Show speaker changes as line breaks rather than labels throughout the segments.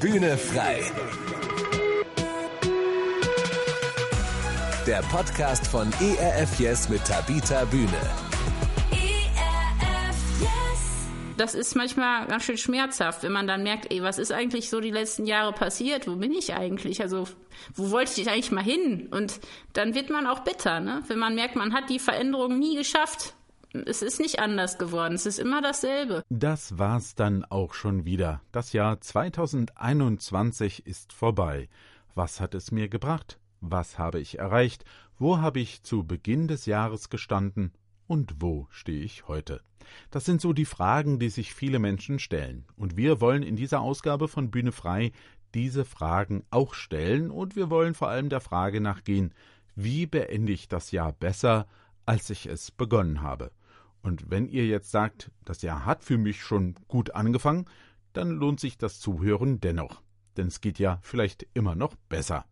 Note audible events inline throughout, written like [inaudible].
Bühne frei. Der Podcast von ERF Yes mit Tabita Bühne.
das ist manchmal ganz schön schmerzhaft, wenn man dann merkt, ey, was ist eigentlich so die letzten Jahre passiert? Wo bin ich eigentlich? Also, wo wollte ich eigentlich mal hin? Und dann wird man auch bitter, ne? Wenn man merkt, man hat die Veränderung nie geschafft. Es ist nicht anders geworden, es ist immer dasselbe.
Das war's dann auch schon wieder. Das Jahr 2021 ist vorbei. Was hat es mir gebracht? Was habe ich erreicht? Wo habe ich zu Beginn des Jahres gestanden? Und wo stehe ich heute? Das sind so die Fragen, die sich viele Menschen stellen. Und wir wollen in dieser Ausgabe von Bühne frei diese Fragen auch stellen und wir wollen vor allem der Frage nachgehen, wie beende ich das Jahr besser, als ich es begonnen habe? Und wenn ihr jetzt sagt, das Jahr hat für mich schon gut angefangen, dann lohnt sich das Zuhören dennoch. Denn es geht ja vielleicht immer noch besser.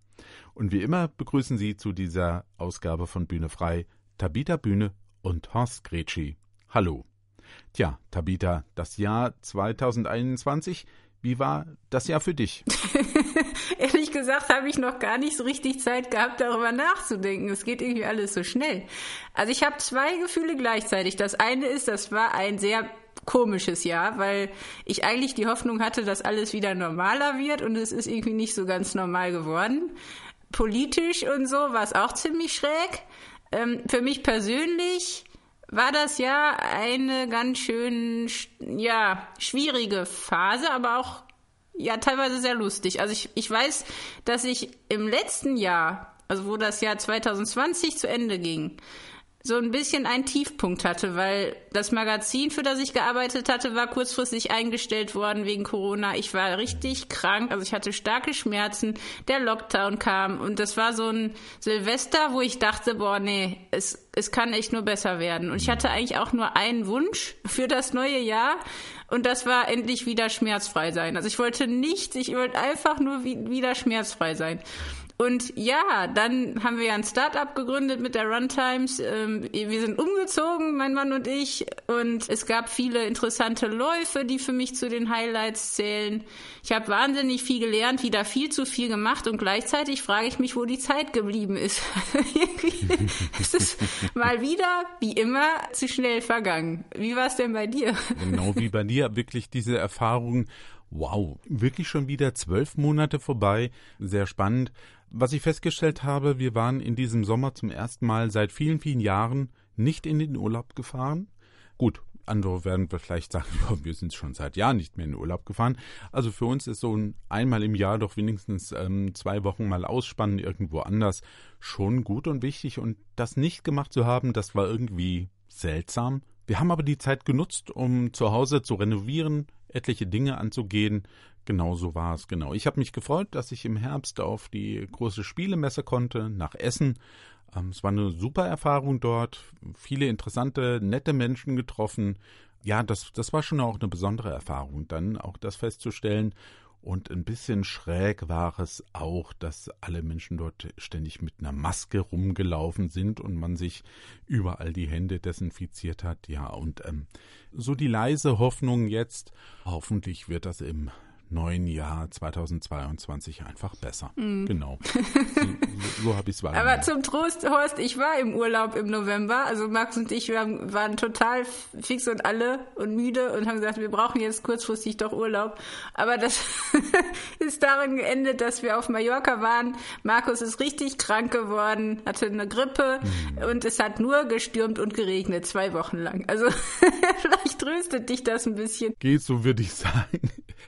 Und wie immer begrüßen Sie zu dieser Ausgabe von Bühne frei Tabita Bühne und Horst Gretschi. Hallo. Tja, Tabita, das Jahr 2021, wie war das Jahr für dich? [laughs]
Ehrlich gesagt habe ich noch gar nicht so richtig Zeit gehabt, darüber nachzudenken. Es geht irgendwie alles so schnell. Also ich habe zwei Gefühle gleichzeitig. Das eine ist, das war ein sehr komisches Jahr, weil ich eigentlich die Hoffnung hatte, dass alles wieder normaler wird und es ist irgendwie nicht so ganz normal geworden. Politisch und so war es auch ziemlich schräg. Ähm, für mich persönlich war das ja eine ganz schön, ja, schwierige Phase, aber auch, ja, teilweise sehr lustig. Also ich, ich weiß, dass ich im letzten Jahr, also wo das Jahr 2020 zu Ende ging, so ein bisschen einen Tiefpunkt hatte, weil das Magazin, für das ich gearbeitet hatte, war kurzfristig eingestellt worden wegen Corona. Ich war richtig krank, also ich hatte starke Schmerzen. Der Lockdown kam und das war so ein Silvester, wo ich dachte, boah, nee, es, es kann echt nur besser werden. Und ich hatte eigentlich auch nur einen Wunsch [laughs] für das neue Jahr und das war endlich wieder schmerzfrei sein. Also ich wollte nichts, ich wollte einfach nur wieder schmerzfrei sein. Und ja, dann haben wir ja ein Startup gegründet mit der Runtimes. Ähm, wir sind umgezogen, mein Mann und ich. Und es gab viele interessante Läufe, die für mich zu den Highlights zählen. Ich habe wahnsinnig viel gelernt, wieder viel zu viel gemacht. Und gleichzeitig frage ich mich, wo die Zeit geblieben ist. [laughs] es ist mal wieder, wie immer, zu schnell vergangen. Wie war es denn bei dir?
Genau wie bei dir. Wirklich diese Erfahrung. Wow, wirklich schon wieder zwölf Monate vorbei. Sehr spannend. Was ich festgestellt habe, wir waren in diesem Sommer zum ersten Mal seit vielen, vielen Jahren nicht in den Urlaub gefahren. Gut, andere werden vielleicht sagen, [laughs] wir sind schon seit Jahren nicht mehr in den Urlaub gefahren. Also für uns ist so ein einmal im Jahr doch wenigstens ähm, zwei Wochen mal ausspannen irgendwo anders schon gut und wichtig. Und das nicht gemacht zu haben, das war irgendwie seltsam. Wir haben aber die Zeit genutzt, um zu Hause zu renovieren, etliche Dinge anzugehen, Genau so war es, genau. Ich habe mich gefreut, dass ich im Herbst auf die große Spielemesse konnte, nach Essen. Ähm, es war eine super Erfahrung dort, viele interessante, nette Menschen getroffen. Ja, das, das war schon auch eine besondere Erfahrung, dann auch das festzustellen. Und ein bisschen schräg war es auch, dass alle Menschen dort ständig mit einer Maske rumgelaufen sind und man sich überall die Hände desinfiziert hat. Ja, und ähm, so die leise Hoffnung jetzt, hoffentlich wird das im neuen Jahr 2022 einfach besser. Mm. Genau. [laughs] So, so habe ich es wahrgenommen.
Aber zum Trost, Horst, ich war im Urlaub im November. Also Max und ich waren, waren total fix und alle und müde und haben gesagt, wir brauchen jetzt kurzfristig doch Urlaub. Aber das [laughs] ist darin geendet, dass wir auf Mallorca waren. Markus ist richtig krank geworden, hatte eine Grippe mm. und es hat nur gestürmt und geregnet, zwei Wochen lang. Also [laughs] vielleicht tröstet dich das ein bisschen.
Geht so, würde ich sagen.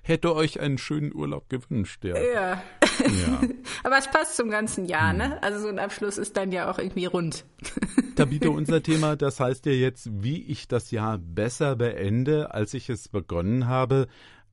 Hätte euch einen schönen Urlaub gewünscht, ja.
Ja. ja. [laughs] Aber es passt zum ganzen Jahr, ne? Hm. Also so ein Abschluss ist dann ja auch irgendwie rund. [laughs]
Tabito, unser Thema, das heißt ja jetzt, wie ich das Jahr besser beende, als ich es begonnen habe.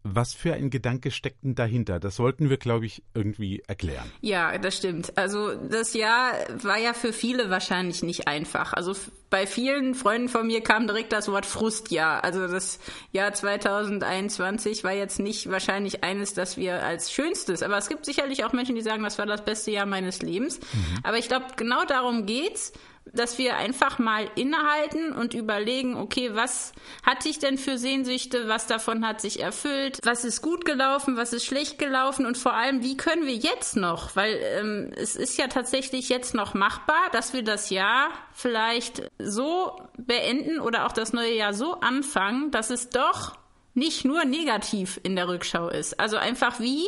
Was für ein Gedanke steckt denn dahinter? Das sollten wir, glaube ich, irgendwie erklären.
Ja, das stimmt. Also das Jahr war ja für viele wahrscheinlich nicht einfach. Also bei vielen Freunden von mir kam direkt das Wort Frustjahr. Also das Jahr 2021 war jetzt nicht wahrscheinlich eines, das wir als schönstes, aber es gibt sicherlich auch Menschen, die sagen, das war das beste Jahr meines Lebens. Mhm. Aber ich glaube, genau darum geht's dass wir einfach mal innehalten und überlegen, okay, was hatte ich denn für Sehnsüchte, was davon hat sich erfüllt, was ist gut gelaufen, was ist schlecht gelaufen und vor allem, wie können wir jetzt noch, weil ähm, es ist ja tatsächlich jetzt noch machbar, dass wir das Jahr vielleicht so beenden oder auch das neue Jahr so anfangen, dass es doch nicht nur negativ in der Rückschau ist. Also einfach, wie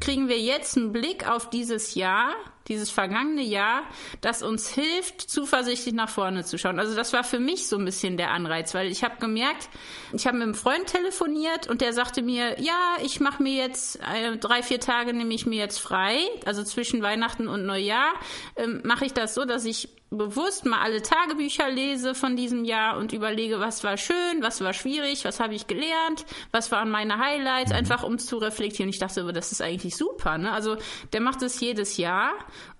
kriegen wir jetzt einen Blick auf dieses Jahr, dieses vergangene Jahr, das uns hilft, zuversichtlich nach vorne zu schauen. Also das war für mich so ein bisschen der Anreiz, weil ich habe gemerkt, ich habe mit einem Freund telefoniert und der sagte mir, ja, ich mache mir jetzt äh, drei, vier Tage nehme ich mir jetzt frei, also zwischen Weihnachten und Neujahr ähm, mache ich das so, dass ich bewusst mal alle Tagebücher lese von diesem Jahr und überlege, was war schön, was war schwierig, was habe ich gelernt, was waren meine Highlights, mhm. einfach um zu reflektieren. Ich dachte, das ist eigentlich super. Ne? Also der macht es jedes Jahr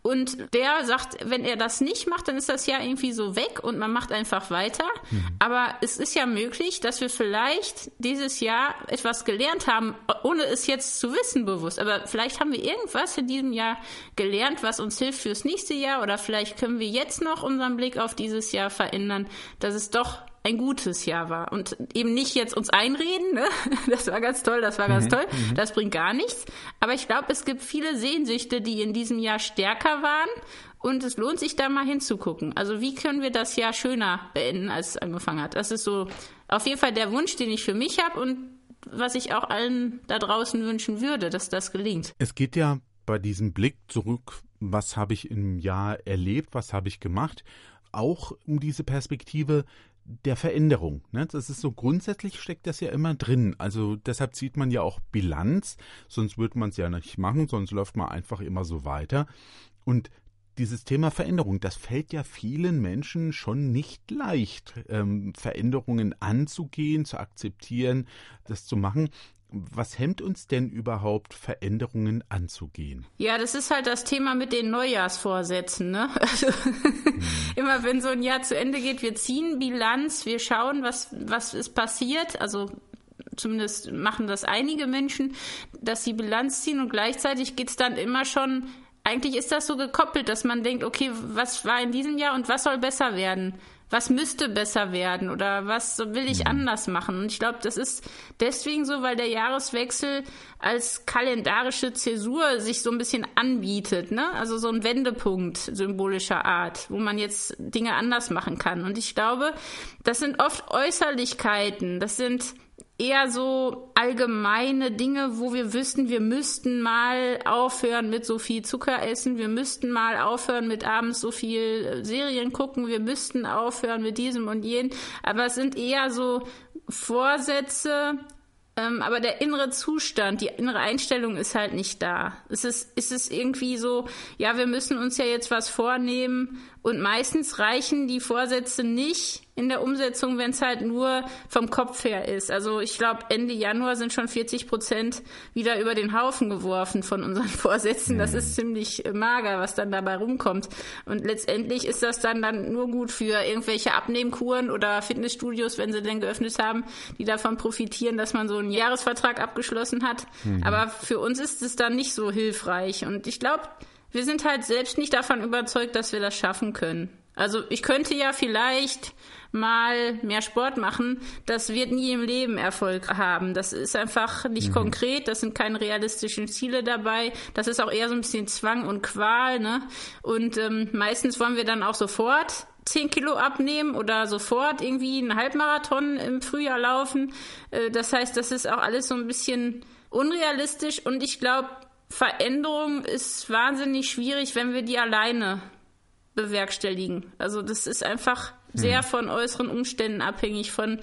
und der sagt, wenn er das nicht macht, dann ist das Jahr irgendwie so weg und man macht einfach weiter. Mhm. Aber es ist ja möglich, dass wir vielleicht dieses Jahr etwas gelernt haben, ohne es jetzt zu wissen bewusst. Aber vielleicht haben wir irgendwas in diesem Jahr gelernt, was uns hilft fürs nächste Jahr oder vielleicht können wir jetzt noch unseren Blick auf dieses Jahr verändern, dass es doch ein gutes Jahr war und eben nicht jetzt uns einreden, ne? [laughs] das war ganz toll, das war ganz mhm, toll, mhm. das bringt gar nichts. Aber ich glaube, es gibt viele Sehnsüchte, die in diesem Jahr stärker waren und es lohnt sich da mal hinzugucken. Also wie können wir das Jahr schöner beenden, als es angefangen hat? Das ist so auf jeden Fall der Wunsch, den ich für mich habe und was ich auch allen da draußen wünschen würde, dass das gelingt.
Es geht ja bei diesem Blick zurück, was habe ich im Jahr erlebt, was habe ich gemacht, auch um diese Perspektive, der Veränderung. Ne? Das ist so grundsätzlich steckt das ja immer drin. Also deshalb zieht man ja auch Bilanz, sonst würde man es ja nicht machen, sonst läuft man einfach immer so weiter. Und dieses Thema Veränderung, das fällt ja vielen Menschen schon nicht leicht, ähm, Veränderungen anzugehen, zu akzeptieren, das zu machen was hemmt uns denn überhaupt, Veränderungen anzugehen?
Ja, das ist halt das Thema mit den Neujahrsvorsätzen. Ne? [laughs] Also, hm. immer wenn so ein Jahr zu Ende geht, wir ziehen Bilanz, wir schauen, was, was ist passiert. Also zumindest machen das einige Menschen, dass sie Bilanz ziehen und gleichzeitig geht es dann immer schon, eigentlich ist das so gekoppelt, dass man denkt, okay, was war in diesem Jahr und was soll besser werden? Was müsste besser werden oder was will ich mhm. anders machen. Und ich glaube, das ist deswegen so, weil der Jahreswechsel als kalendarische Zäsur sich so ein bisschen anbietet, ne? Also so ein Wendepunkt symbolischer Art, wo man jetzt Dinge anders machen kann. Und ich glaube, das sind oft Äußerlichkeiten, das sind eher so allgemeine Dinge, wo wir wüssten, wir müssten mal aufhören mit so viel Zucker essen, wir müssten mal aufhören mit abends so viel äh, Serien gucken, wir müssten aufhören mit diesem und jenem. Aber es sind eher so Vorsätze, ähm, aber der innere Zustand, die innere Einstellung ist halt nicht da. Es ist, ist es irgendwie so, ja, wir müssen uns ja jetzt was vornehmen und meistens reichen die Vorsätze nicht in der Umsetzung, wenn es halt nur vom Kopf her ist. Also ich glaube, Ende Januar sind schon 40 Prozent wieder über den Haufen geworfen von unseren [laughs] Vorsätzen. Das ist ziemlich mager, was dann dabei rumkommt. Und letztendlich ist das dann, dann nur gut für irgendwelche Abnehmkuren oder Fitnessstudios, wenn sie denn geöffnet haben, die davon profitieren, dass man so einen Jahresvertrag abgeschlossen hat. Mhm. Aber für uns ist es dann nicht so hilfreich. Und ich glaube, wir sind halt selbst nicht davon überzeugt, dass wir das schaffen können. Also ich könnte ja vielleicht mal mehr Sport machen, das wird nie im Leben Erfolg haben. Das ist einfach nicht mhm. konkret, das sind keine realistischen Ziele dabei. Das ist auch eher so ein bisschen Zwang und Qual, ne? Und ähm, meistens wollen wir dann auch sofort 10 Kilo abnehmen oder sofort irgendwie einen Halbmarathon im Frühjahr laufen. Äh, das heißt, das ist auch alles so ein bisschen unrealistisch und ich glaube, Veränderung ist wahnsinnig schwierig, wenn wir die alleine bewerkstelligen. Also das ist einfach sehr mhm. von äußeren Umständen abhängig, von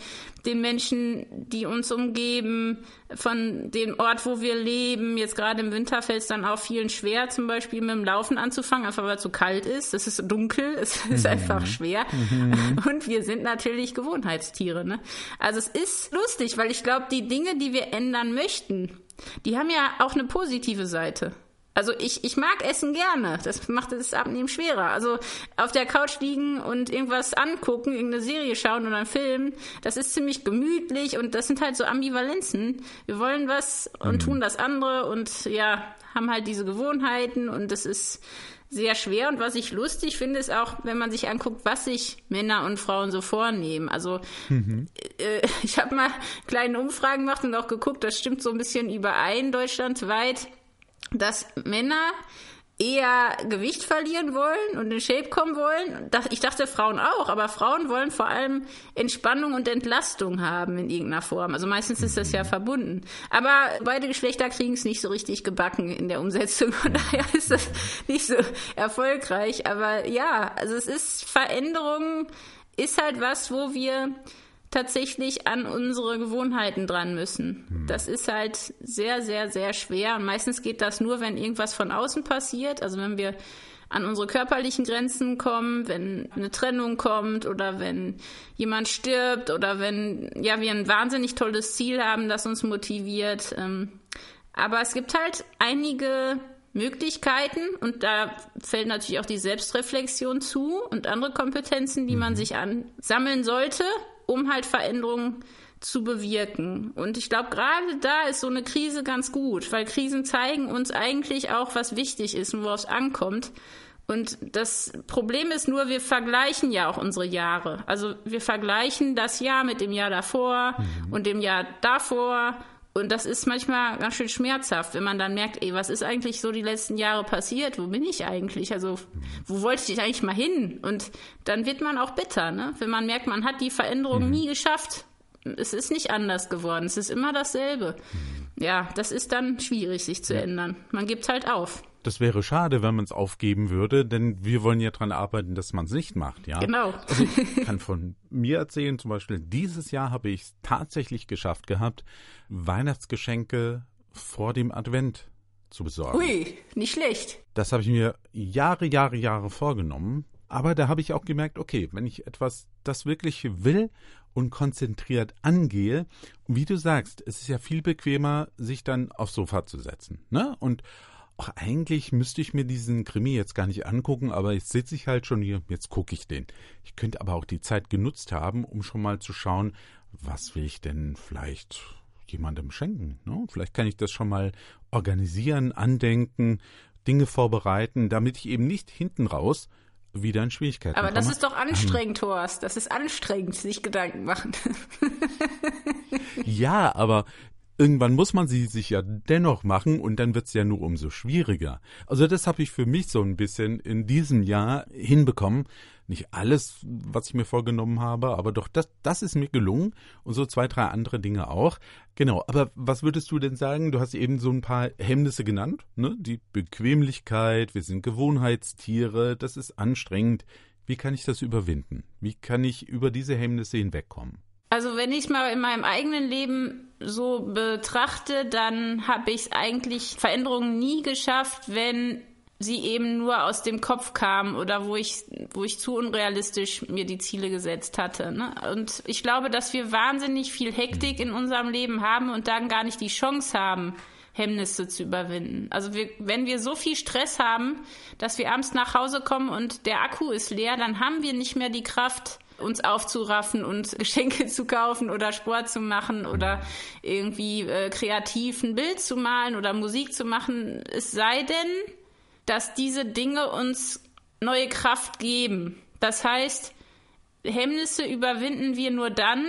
den Menschen, die uns umgeben, von dem Ort, wo wir leben. Jetzt gerade im Winter fällt es dann auch vielen schwer, zum Beispiel mit dem Laufen anzufangen, einfach weil es so kalt ist. Es ist dunkel, [laughs] es ist mhm. einfach schwer. Mhm. Und wir sind natürlich Gewohnheitstiere. Ne? Also es ist lustig, weil ich glaube, die Dinge, die wir ändern möchten, die haben ja auch eine positive Seite. Also ich, ich mag Essen gerne. Das macht das Abnehmen schwerer. Also auf der Couch liegen und irgendwas angucken, irgendeine Serie schauen oder einen Film, das ist ziemlich gemütlich und das sind halt so Ambivalenzen. Wir wollen was und mhm. tun das andere und ja, haben halt diese Gewohnheiten und das ist sehr schwer. Und was ich lustig finde, ist auch, wenn man sich anguckt, was sich Männer und Frauen so vornehmen. Also mhm. äh, [laughs] ich habe mal kleine Umfragen gemacht und auch geguckt, das stimmt so ein bisschen überein deutschlandweit, dass Männer eher Gewicht verlieren wollen und in Shape kommen wollen. Ich dachte Frauen auch, aber Frauen wollen vor allem Entspannung und Entlastung haben in irgendeiner Form. Also meistens ist das ja verbunden. Aber beide Geschlechter kriegen es nicht so richtig gebacken in der Umsetzung. Von daher ist das nicht so erfolgreich. Aber ja, also es ist Veränderung ist halt was, wo wir tatsächlich an unsere Gewohnheiten dran müssen. Hm. Das ist halt sehr, sehr, sehr schwer. Und meistens geht das nur, wenn irgendwas von außen passiert. Also wenn wir an unsere körperlichen Grenzen kommen, wenn eine Trennung kommt oder wenn jemand stirbt oder wenn ja wir ein wahnsinnig tolles Ziel haben, das uns motiviert. Ähm, aber es gibt halt einige Möglichkeiten und da fällt natürlich auch die Selbstreflexion zu und andere Kompetenzen, die man mhm. sich ansammeln sollte, um halt Veränderungen zu bewirken. Und ich glaube, gerade da ist so eine Krise ganz gut, weil Krisen zeigen uns eigentlich auch, was wichtig ist und worauf es ankommt. Und das Problem ist nur, wir vergleichen ja auch unsere Jahre. Also wir vergleichen das Jahr mit dem Jahr davor mhm. und dem Jahr davor und das ist manchmal ganz schön schmerzhaft, wenn man dann merkt, ey, was ist eigentlich so die letzten Jahre passiert? Wo bin ich eigentlich? Also, wo wollte ich eigentlich mal hin? Und dann wird man auch bitter, ne? Wenn man merkt, man hat die Veränderung mhm. nie geschafft. Es ist nicht anders geworden. Es ist immer dasselbe. Ja, das ist dann schwierig, sich zu ändern. Man gibt halt auf.
Das wäre schade, wenn man es aufgeben würde, denn wir wollen ja daran arbeiten, dass man es nicht macht, ja.
Genau.
Also ich [laughs] kann von mir erzählen, zum Beispiel dieses Jahr habe ich es tatsächlich geschafft gehabt, Weihnachtsgeschenke vor dem Advent zu besorgen.
Ui, nicht schlecht.
Das habe ich mir Jahre, Jahre, Jahre vorgenommen. Aber da habe ich auch gemerkt, okay, wenn ich etwas das wirklich will und konzentriert angehe, wie du sagst, es ist ja viel bequemer, sich dann aufs Sofa zu setzen, ne? Und ach, eigentlich müsste ich mir diesen Krimi jetzt gar nicht angucken, aber jetzt sitze ich halt schon hier, jetzt gucke ich den. Ich könnte aber auch die Zeit genutzt haben, um schon mal zu schauen, was will ich denn vielleicht jemandem schenken. Ne? Vielleicht kann ich das schon mal organisieren, andenken, Dinge vorbereiten, damit ich eben nicht hinten raus wieder in Schwierigkeiten
Aber das ist doch anstrengend, Horst. Das ist anstrengend, sich Gedanken machen.
ja, aber irgendwann muss man sie sich ja dennoch machen und dann wird es ja nur umso schwieriger. Also das habe ich für mich so ein bisschen in diesem Jahr hinbekommen. Nicht alles, was ich mir vorgenommen habe, aber doch das, das ist mir gelungen und so zwei, drei andere Dinge auch. Genau, aber was würdest du denn sagen? Du hast eben so ein paar Hemmnisse genannt, ne? Die Bequemlichkeit, wir sind Gewohnheitstiere, das ist anstrengend. Wie kann ich das überwinden? Wie kann ich über diese Hemmnisse hinwegkommen?
Also wenn ich mal in meinem eigenen Leben so betrachte, dann habe ich eigentlich Veränderungen nie geschafft, wenn sie eben nur aus dem Kopf kamen oder wo ich, wo ich zu unrealistisch mir die Ziele gesetzt hatte. Ne? Und ich glaube, dass wir wahnsinnig viel Hektik in unserem Leben haben und dann gar nicht die Chance haben, Hemmnisse zu überwinden. Also wir, wenn wir so viel Stress haben, dass wir abends nach Hause kommen und der Akku ist leer, dann haben wir nicht mehr die Kraft, uns aufzuraffen und Geschenke zu kaufen oder Sport zu machen oder irgendwie äh, kreativ ein Bild zu malen oder Musik zu machen. Es sei denn, dass diese Dinge uns neue Kraft geben. Das heißt, Hemmnisse überwinden wir nur dann,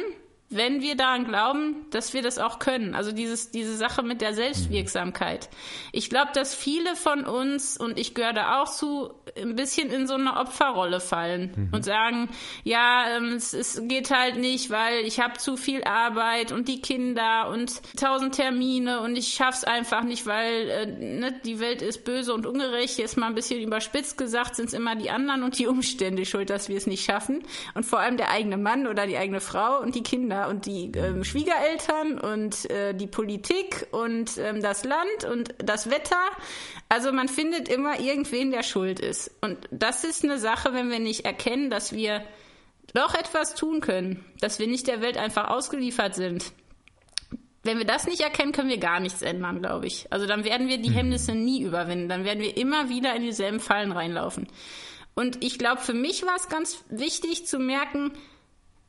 wenn wir daran glauben, dass wir das auch können. Also dieses, diese Sache mit der Selbstwirksamkeit. Ich glaube, dass viele von uns, und ich gehöre da auch zu, ein bisschen in so eine Opferrolle fallen mhm. und sagen, ja, ähm, es, es, geht halt nicht, weil ich habe zu viel Arbeit und die Kinder und tausend Termine und ich schaff's einfach nicht, weil äh, ne, die Welt ist böse und ungerecht. Jetzt mal ein bisschen überspitzt gesagt, sind es immer die anderen und die Umstände schuld, dass wir es nicht schaffen. Und vor allem der eigene Mann oder die eigene Frau und die Kinder und die ähm, Schwiegereltern und äh, die Politik und ähm, das Land und das Wetter. Also man findet immer irgendwen, der schuld ist. Und das ist eine Sache, wenn wir nicht erkennen, dass wir doch etwas tun können, dass wir nicht der Welt einfach ausgeliefert sind. Wenn wir das nicht erkennen, können wir gar nichts ändern, glaube ich. Also dann werden wir die mhm. Hemmnisse nie überwinden. Dann werden wir immer wieder in dieselben Fallen reinlaufen. Und ich glaube, für mich war es ganz wichtig zu merken,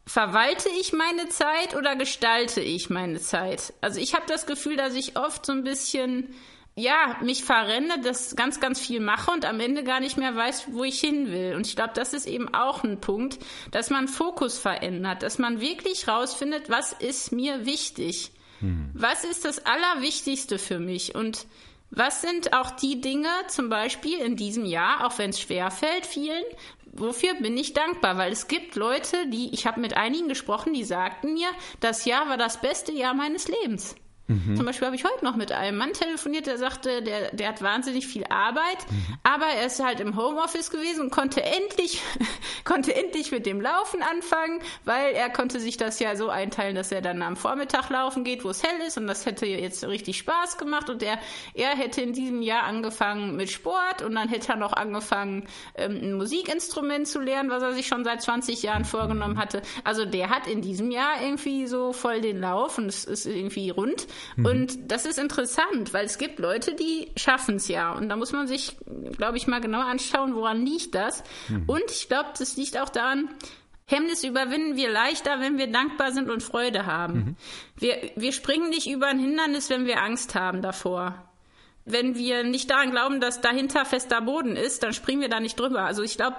verwalte ich meine Zeit oder gestalte ich meine Zeit? Also ich habe das Gefühl, dass ich oft so ein bisschen ja, mich verrenne, das ganz, ganz viel mache und am Ende gar nicht mehr weiß, wo ich hin will. Und ich glaube, das ist eben auch ein Punkt, dass man Fokus verändert, dass man wirklich rausfindet, was ist mir wichtig? Hm. Was ist das Allerwichtigste für mich? Und was sind auch die Dinge, zum Beispiel in diesem Jahr, auch wenn es schwerfällt vielen, wofür bin ich dankbar? Weil es gibt Leute, die, ich habe mit einigen gesprochen, die sagten mir, das Jahr war das beste Jahr meines Lebens. Mhm. Zum Beispiel habe ich heute noch mit einem Mann telefoniert, der sagte, der, der hat wahnsinnig viel Arbeit, mhm. aber er ist halt im Homeoffice gewesen und konnte endlich, [laughs] konnte endlich mit dem Laufen anfangen, weil er konnte sich das ja so einteilen, dass er dann am Vormittag laufen geht, wo es hell ist und das hätte jetzt richtig Spaß gemacht und er, er hätte in diesem Jahr angefangen mit Sport und dann hätte er noch angefangen, ähm, ein Musikinstrument zu lernen, was er sich schon seit 20 Jahren vorgenommen hatte. Also der hat in diesem Jahr irgendwie so voll den Lauf und es ist irgendwie rund. Mhm. Und das ist interessant, weil es gibt Leute, die schaffen es ja. Und da muss man sich, glaube ich, mal genau anschauen, woran liegt das. Mhm. Und ich glaube, das liegt auch daran, Hemmnis überwinden wir leichter, wenn wir dankbar sind und Freude haben. Mhm. Wir, wir springen nicht über ein Hindernis, wenn wir Angst haben davor. Wenn wir nicht daran glauben, dass dahinter fester Boden ist, dann springen wir da nicht drüber. Also ich glaube,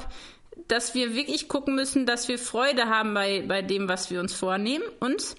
dass wir wirklich gucken müssen, dass wir Freude haben bei, bei dem, was wir uns vornehmen und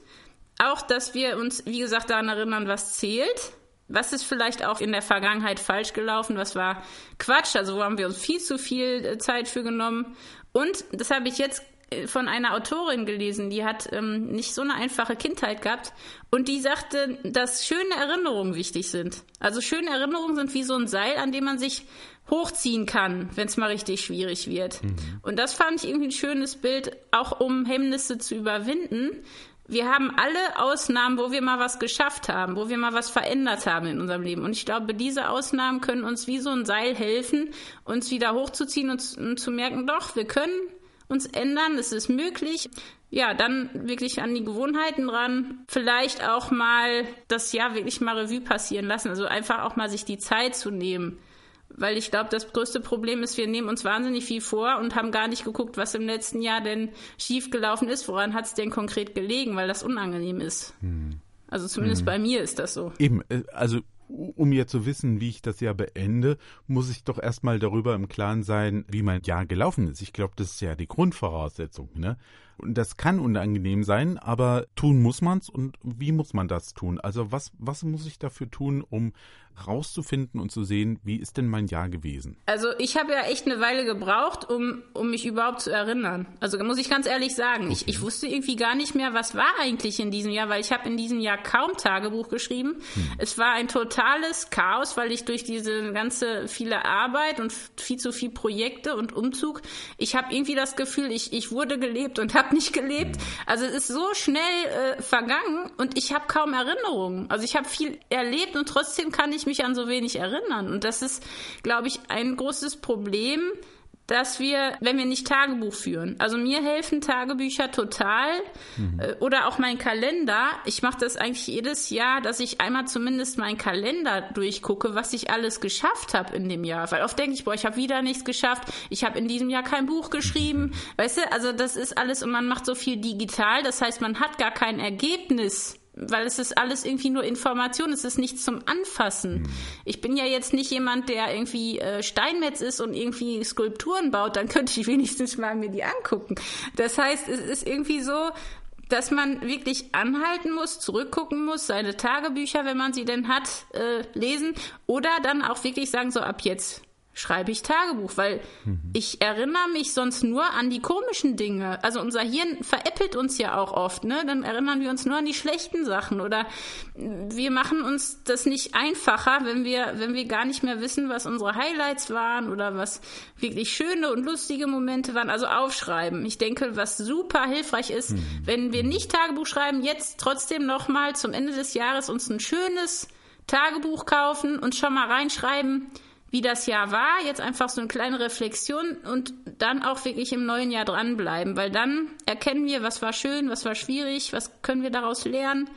auch, dass wir uns, wie gesagt, daran erinnern, was zählt. Was ist vielleicht auch in der Vergangenheit falsch gelaufen? Was war Quatsch? Also wo haben wir uns viel zu viel äh, Zeit für genommen? Und das habe ich jetzt äh, von einer Autorin gelesen, die hat ähm, nicht so eine einfache Kindheit gehabt und die sagte, dass schöne Erinnerungen wichtig sind. Also schöne Erinnerungen sind wie so ein Seil, an dem man sich hochziehen kann, wenn es mal richtig schwierig wird. Mhm. Und das fand ich irgendwie ein schönes Bild, auch um Hemmnisse zu überwinden, wir haben alle Ausnahmen, wo wir mal was geschafft haben, wo wir mal was verändert haben in unserem Leben. Und ich glaube, diese Ausnahmen können uns wie so ein Seil helfen, uns wieder hochzuziehen und, zu merken, doch, wir können uns ändern, es ist möglich. Ja, dann wirklich an die Gewohnheiten ran. Vielleicht auch mal das Jahr wirklich mal Revue passieren lassen. Also einfach auch mal sich die Zeit zu nehmen weil ich glaube, das größte Problem ist, wir nehmen uns wahnsinnig viel vor und haben gar nicht geguckt, was im letzten Jahr denn schiefgelaufen ist. Woran hat es denn konkret gelegen, weil das unangenehm ist. Hm. Also zumindest hm. bei mir ist das so.
Eben, äh, also um jetzt zu wissen, wie ich das Jahr beende, muss ich doch erstmal darüber im Klaren sein, wie mein Jahr gelaufen ist. Ich glaube, das ist ja die Grundvoraussetzung. Ne? Und das kann unangenehm sein, aber tun muss man's und wie muss man das tun? Also was, was muss ich dafür tun, um rauszufinden und zu sehen, wie ist denn mein Jahr gewesen?
Also ich habe ja echt eine Weile gebraucht, um, um mich überhaupt zu erinnern. Also muss ich ganz ehrlich sagen, okay. ich, ich wusste irgendwie gar nicht mehr, was war eigentlich in diesem Jahr, weil ich habe in diesem Jahr kaum Tagebuch geschrieben. Hm. Es war ein totales Chaos, weil ich durch diese ganze viele Arbeit und viel zu viel Projekte und Umzug, ich habe irgendwie das Gefühl, ich, ich wurde gelebt und habe nicht gelebt. Also es ist so schnell äh, vergangen und ich habe kaum Erinnerungen. Also ich habe viel erlebt und trotzdem kann ich mich an so wenig erinnern. Und das ist, glaube ich, ein großes Problem, dass wir, wenn wir nicht Tagebuch führen, also mir helfen Tagebücher total mhm. Äh, oder auch mein Kalender. Ich mache das eigentlich jedes Jahr, dass ich einmal zumindest meinen Kalender durchgucke, was ich alles geschafft habe in dem Jahr. Weil oft denke ich, boah, ich habe wieder nichts geschafft. Ich habe in diesem Jahr kein Buch geschrieben. Mhm. Weißt du, also das ist alles und man macht so viel digital. Das heißt, man hat gar kein Ergebnis weil es ist alles irgendwie nur Information, es ist nichts zum Anfassen. Mhm. Ich bin ja jetzt nicht jemand, der irgendwie äh, Steinmetz ist und irgendwie Skulpturen baut, dann könnte ich [laughs] wenigstens mal mir die angucken. Das heißt, es ist irgendwie so, dass man wirklich anhalten muss, zurückgucken muss, seine Tagebücher, wenn man sie denn hat, äh, lesen oder dann auch wirklich sagen, so ab jetzt schreibe ich Tagebuch, weil mhm. ich erinnere mich sonst nur an die komischen Dinge. Also unser Hirn veräppelt uns ja auch oft, ne? Dann erinnern wir uns nur an die schlechten Sachen oder wir machen uns das nicht einfacher, wenn wir, wenn wir gar nicht mehr wissen, was unsere Highlights waren oder was wirklich schöne und lustige Momente waren. Also aufschreiben. Ich denke, was super hilfreich ist, mhm. wenn wir nicht Tagebuch schreiben, jetzt trotzdem nochmal zum Ende des Jahres uns ein schönes Tagebuch kaufen und schon mal reinschreiben, wie das Jahr war, jetzt einfach so eine kleine Reflexion und dann auch wirklich im neuen Jahr dranbleiben, weil dann erkennen wir, was war schön, was war schwierig, was können wir daraus lernen.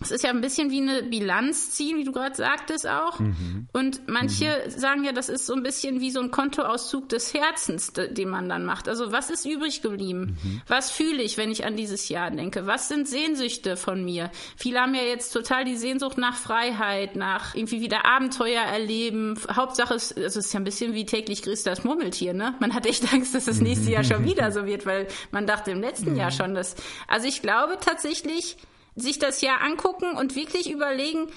Es ist ja ein bisschen wie eine Bilanz ziehen, wie du gerade sagtest auch. Mhm. Und manche mhm. sagen ja, das ist so ein bisschen wie so ein Kontoauszug des Herzens, den man dann macht. Also was ist übrig geblieben? Mhm. Was fühle ich, wenn ich an dieses Jahr denke? Was sind Sehnsüchte von mir? Viele haben ja jetzt total die Sehnsucht nach Freiheit, nach irgendwie wieder Abenteuer erleben. Hauptsache, es, also es ist ja ein bisschen wie täglich grüßt das Murmeltier, ne? Man hat echt Angst, dass das nächste Jahr [laughs] schon wieder so wird, weil man dachte im letzten Jahr mhm. schon, dass, also ich glaube tatsächlich, sich das Jahr angucken und wirklich überlegen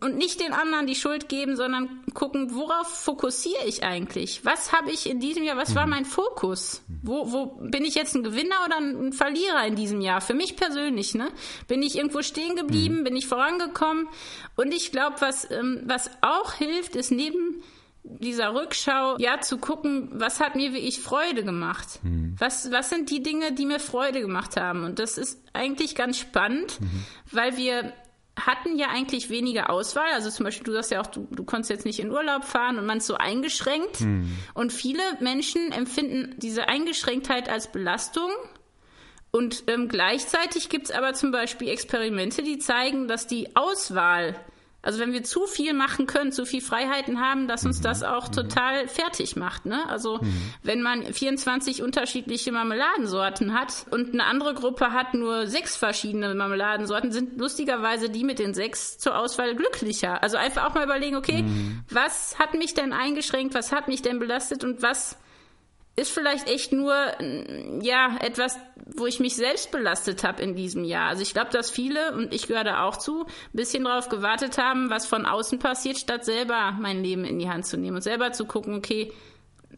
und nicht den anderen die Schuld geben, sondern gucken, worauf fokussiere ich eigentlich? Was habe ich in diesem Jahr, was war mhm. mein Fokus? Wo, wo bin ich jetzt ein Gewinner oder ein Verlierer in diesem Jahr? Für mich persönlich, ne? Bin ich irgendwo stehen geblieben? Mhm. Bin ich vorangekommen? Und ich glaube, was, ähm, was auch hilft, ist neben dieser Rückschau, ja, zu gucken, was hat mir wirklich Freude gemacht? Mhm. Was, was sind die Dinge, die mir Freude gemacht haben? Und das ist eigentlich ganz spannend, mhm. weil wir hatten ja eigentlich weniger Auswahl. Also zum Beispiel, du sagst ja auch, du, du konntest jetzt nicht in Urlaub fahren und man ist so eingeschränkt. Mhm. Und viele Menschen empfinden diese Eingeschränktheit als Belastung. Und ähm, gleichzeitig gibt es aber zum Beispiel Experimente, die zeigen, dass die Auswahl also wenn wir zu viel machen können, zu viel Freiheiten haben, dass uns mhm. das auch mhm. total fertig macht. Ne? Also mhm. wenn man 24 unterschiedliche Marmeladensorten hat und eine andere Gruppe hat nur sechs verschiedene Marmeladensorten, sind lustigerweise die mit den sechs zur Auswahl glücklicher. Also einfach auch mal überlegen, okay, mhm. was hat mich denn eingeschränkt, was hat mich denn belastet und was ist vielleicht echt nur ja etwas, wo ich mich selbst belastet habe in diesem Jahr. Also ich glaube, dass viele und ich gehöre da auch zu, ein bisschen darauf gewartet haben, was von außen passiert, statt selber mein Leben in die Hand zu nehmen und selber zu gucken, okay,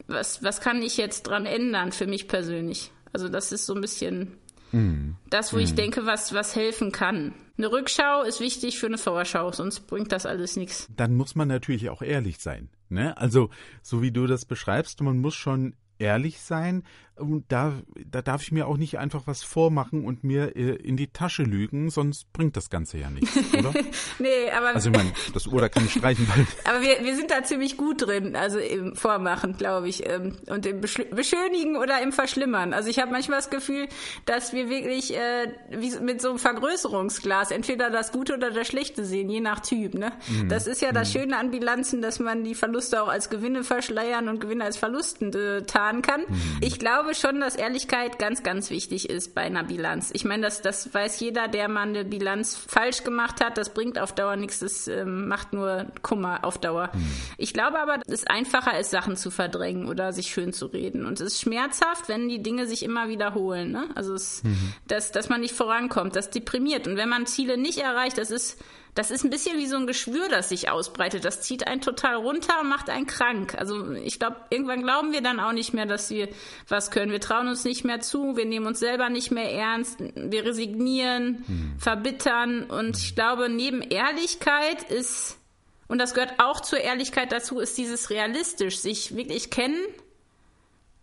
was was kann ich jetzt dran ändern für mich persönlich? Also das ist so ein bisschen mm. das, wo mm. ich denke, was was helfen kann. Eine Rückschau ist wichtig für eine Vorschau, sonst bringt das alles nichts.
Dann muss man natürlich auch ehrlich sein. Ne? Also, so wie du das beschreibst, man muss schon ehrlich sein. Und da, da darf ich mir auch nicht einfach was vormachen und mir äh, in die Tasche lügen, sonst bringt das Ganze ja nichts, [laughs] oder?
nee, aber.
Also ich meine, das Oder kann ich streichen, weil. [laughs]
aber wir, wir sind da ziemlich gut drin, also im Vormachen, glaube ich. Ähm, und im Beschönigen oder im Verschlimmern. Also ich habe manchmal das Gefühl, dass wir wirklich äh, wie mit so einem Vergrößerungsglas entweder das Gute oder das Schlechte sehen, je nach Typ. Ne? Mhm. Das ist ja das mhm. Schöne an Bilanzen, dass man die Verluste auch als Gewinne verschleiern und Gewinne als Verlusten äh, tarnen kann. Mhm. Ich glaube schon, dass Ehrlichkeit ganz, ganz wichtig ist bei einer Bilanz. Ich meine, das, das weiß jeder, der mal eine Bilanz falsch gemacht hat. Das bringt auf Dauer nichts, das ähm, macht nur Kummer auf Dauer. Mhm. Ich glaube aber, dass es einfacher ist, Sachen zu verdrängen oder sich schön zu reden. Und es ist schmerzhaft, wenn die Dinge sich immer wiederholen. Ne? Also, es, mhm. dass, dass man nicht vorankommt, das deprimiert. Und wenn man Ziele nicht erreicht, das ist das ist ein bisschen wie so ein Geschwür, das sich ausbreitet. Das zieht einen total runter und macht einen krank. Also ich glaube, irgendwann glauben wir dann auch nicht mehr, dass wir was können. Wir trauen uns nicht mehr zu, wir nehmen uns selber nicht mehr ernst, wir resignieren, hm. verbittern. Und ich glaube, neben Ehrlichkeit ist, und das gehört auch zur Ehrlichkeit dazu, ist dieses realistisch, sich wirklich kennen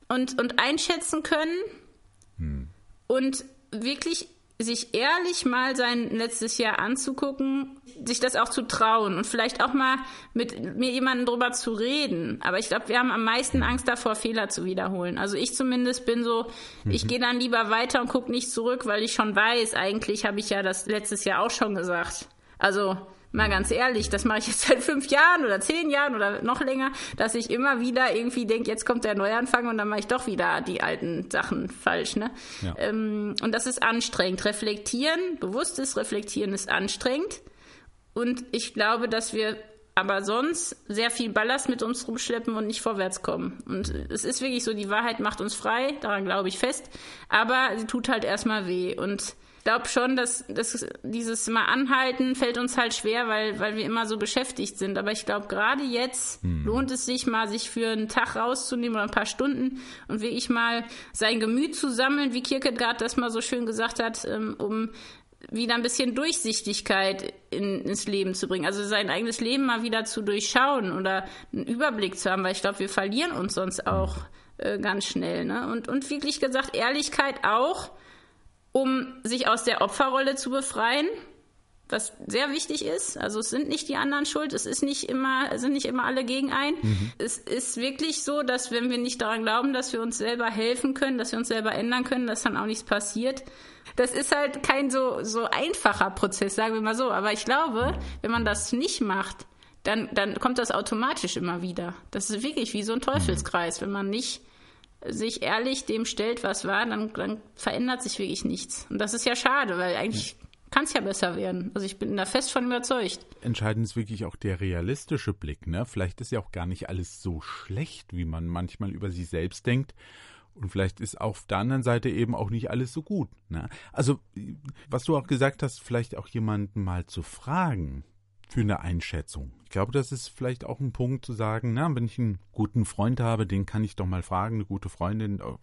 und, und einschätzen können hm. und wirklich sich ehrlich mal sein letztes Jahr anzugucken, sich das auch zu trauen und vielleicht auch mal mit mir jemandem drüber zu reden. Aber ich glaube, wir haben am meisten Angst davor, Fehler zu wiederholen. Also ich zumindest bin so, mhm. ich gehe dann lieber weiter und gucke nicht zurück, weil ich schon weiß, eigentlich habe ich ja das letztes Jahr auch schon gesagt. Also Mal ganz ehrlich, das mache ich jetzt seit fünf Jahren oder zehn Jahren oder noch länger, dass ich immer wieder irgendwie denke, jetzt kommt der Neuanfang und dann mache ich doch wieder die alten Sachen falsch. Ne? Ja. Ähm, und das ist anstrengend. Reflektieren, bewusstes Reflektieren ist anstrengend. Und ich glaube, dass wir aber sonst sehr viel Ballast mit uns rumschleppen und nicht vorwärts kommen. Und es ist wirklich so, die Wahrheit macht uns frei, daran glaube ich fest, aber sie tut halt erstmal weh. Und glaube schon, dass, dass dieses mal anhalten fällt uns halt schwer, weil, weil wir immer so beschäftigt sind. Aber ich glaube, gerade jetzt hm. lohnt es sich mal, sich für einen Tag rauszunehmen oder ein paar Stunden und wirklich mal sein Gemüt zu sammeln, wie Kierkegaard das mal so schön gesagt hat, ähm, um wieder ein bisschen Durchsichtigkeit in, ins Leben zu bringen. Also sein eigenes Leben mal wieder zu durchschauen oder einen Überblick zu haben, weil ich glaube, wir verlieren uns sonst auch äh, ganz schnell. Ne? Und, und wirklich gesagt, Ehrlichkeit auch um sich aus der Opferrolle zu befreien. was sehr wichtig ist. Also es sind nicht die anderen schuld, es ist nicht immer, sind nicht immer alle gegen ein. Mhm. Es ist wirklich so, dass wenn wir nicht daran glauben, dass wir uns selber helfen können, dass wir uns selber ändern können, dass dann auch nichts passiert. Das ist halt kein so, so einfacher Prozess, sagen wir mal so. Aber ich glaube, wenn man das nicht macht, dann, dann kommt das automatisch immer wieder. Das ist wirklich wie so ein Teufelskreis. Wenn man nicht sich ehrlich dem stellt, was war, dann, dann verändert sich wirklich nichts. Und das ist ja schade, weil eigentlich kann es ja besser werden. Also ich bin da fest von überzeugt.
Entscheidend ist wirklich auch der realistische Blick. Ne? Vielleicht ist ja auch gar nicht alles so schlecht, wie man manchmal über sich selbst denkt. Und vielleicht ist auf der anderen Seite eben auch nicht alles so gut. Ne? Also, was du auch gesagt hast, vielleicht auch jemanden mal zu fragen für eine Einschätzung. Ich glaube, das ist vielleicht auch ein Punkt zu sagen, na, wenn ich einen guten Freund habe, den kann ich doch mal fragen, eine gute Freundin, oh,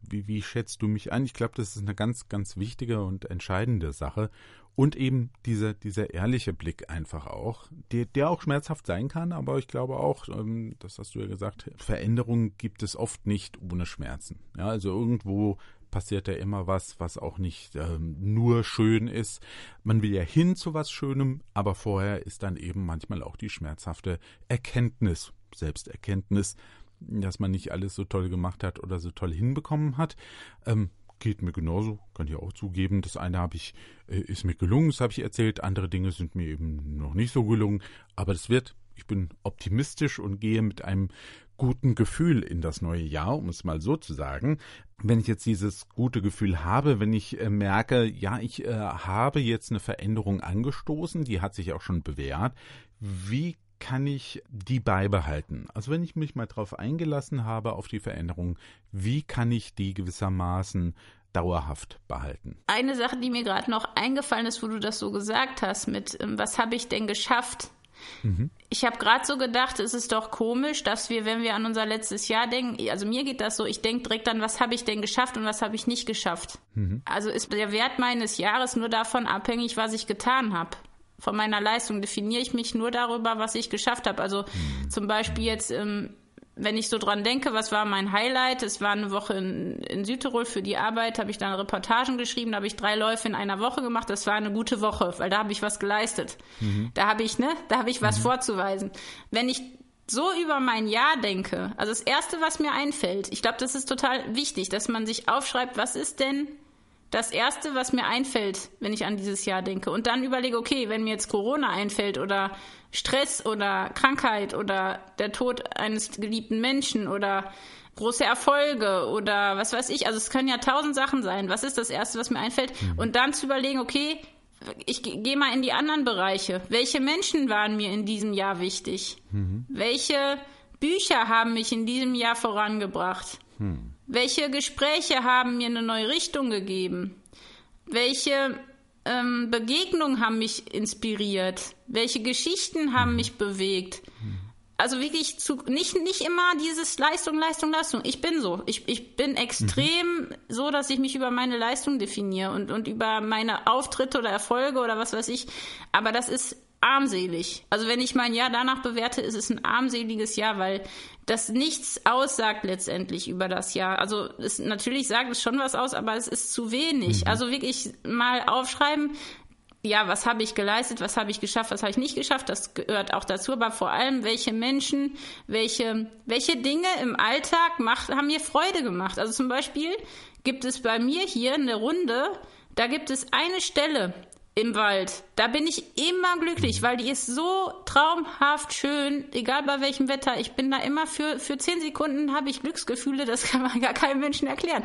wie, wie schätzt du mich ein? Ich glaube, das ist eine ganz, ganz wichtige und entscheidende Sache. Und eben dieser, dieser ehrliche Blick einfach auch, der, der auch schmerzhaft sein kann, aber ich glaube auch, ähm, das hast du ja gesagt, Veränderungen gibt es oft nicht ohne Schmerzen. Ja, also irgendwo passiert ja immer was, was auch nicht ähm, nur schön ist. Man will ja hin zu was Schönem, aber vorher ist dann eben manchmal auch die schmerzhafte Erkenntnis, Selbsterkenntnis, dass man nicht alles so toll gemacht hat oder so toll hinbekommen hat. Ähm, geht mir genauso, kann ich auch zugeben. Das eine habe ich, äh, ist mir gelungen, das habe ich erzählt. Andere Dinge sind mir eben noch nicht so gelungen. Aber das wird, ich bin optimistisch und gehe mit einem guten Gefühl in das neue Jahr, um es mal so zu sagen. Wenn ich jetzt dieses gute Gefühl habe, wenn ich äh, merke, ja, ich äh, habe jetzt eine Veränderung angestoßen, die hat sich auch schon bewährt, wie kann ich die beibehalten? Also wenn ich mich mal darauf eingelassen habe, auf die Veränderung, wie kann ich die gewissermaßen dauerhaft behalten.
Eine Sache, die mir gerade noch eingefallen ist, wo du das so gesagt hast, mit ähm, was habe ich denn geschafft? Mhm. Ich habe gerade so gedacht, es ist doch komisch, dass wir, wenn wir an unser letztes Jahr denken, also mir geht das so, ich denke direkt an, was habe ich denn geschafft und was habe ich nicht geschafft. Mhm. Also ist der Wert meines Jahres nur davon abhängig, was ich getan habe. Von meiner Leistung definiere ich mich nur darüber, was ich geschafft habe. Also mhm. zum Beispiel jetzt ähm, wenn ich so dran denke, was war mein Highlight? Es war eine Woche in, in Südtirol für die Arbeit, habe ich dann Reportagen geschrieben, da habe ich drei Läufe in einer Woche gemacht. Das war eine gute Woche, weil da habe ich was geleistet. Mhm. Da habe ich, ne, da habe ich was mhm. vorzuweisen. Wenn ich so über mein Jahr denke, also das erste, was mir einfällt, ich glaube, das ist total wichtig, dass man sich aufschreibt, was ist denn das erste, was mir einfällt, wenn ich an dieses Jahr denke. Und dann überlege, okay, wenn mir jetzt Corona einfällt oder Stress oder Krankheit oder der Tod eines geliebten Menschen oder große Erfolge oder was weiß ich. Also es können ja tausend Sachen sein. Was ist das Erste, was mir einfällt? Mhm. Und dann zu überlegen, okay, ich gehe mal in die anderen Bereiche. Welche Menschen waren mir in diesem Jahr wichtig? Mhm. Welche Bücher haben mich in diesem Jahr vorangebracht? Mhm. Welche Gespräche haben mir eine neue Richtung gegeben? Welche ähm, Begegnungen haben mich inspiriert? Welche Geschichten haben mich bewegt? Also wirklich zu, nicht, nicht immer dieses Leistung, Leistung, Leistung. Ich bin so. Ich, ich bin extrem mhm. so, dass ich mich über meine Leistung definiere und, und über meine Auftritte oder Erfolge oder was weiß ich. Aber das ist armselig. Also wenn ich mein Jahr danach bewerte, ist es ein armseliges Jahr, weil das nichts aussagt letztendlich über das Jahr. Also es, natürlich sagt es schon was aus, aber es ist zu wenig. Mhm. Also wirklich mal aufschreiben, ja, was habe ich geleistet, was habe ich geschafft, was habe ich nicht geschafft, das gehört auch dazu, aber vor allem, welche Menschen, welche, welche Dinge im Alltag macht, haben mir Freude gemacht. Also zum Beispiel gibt es bei mir hier eine Runde, da gibt es eine Stelle, im Wald. Da bin ich immer glücklich, weil die ist so traumhaft schön, egal bei welchem Wetter. Ich bin da immer für, für zehn Sekunden habe ich Glücksgefühle, das [laughs] kann man gar keinem Menschen erklären.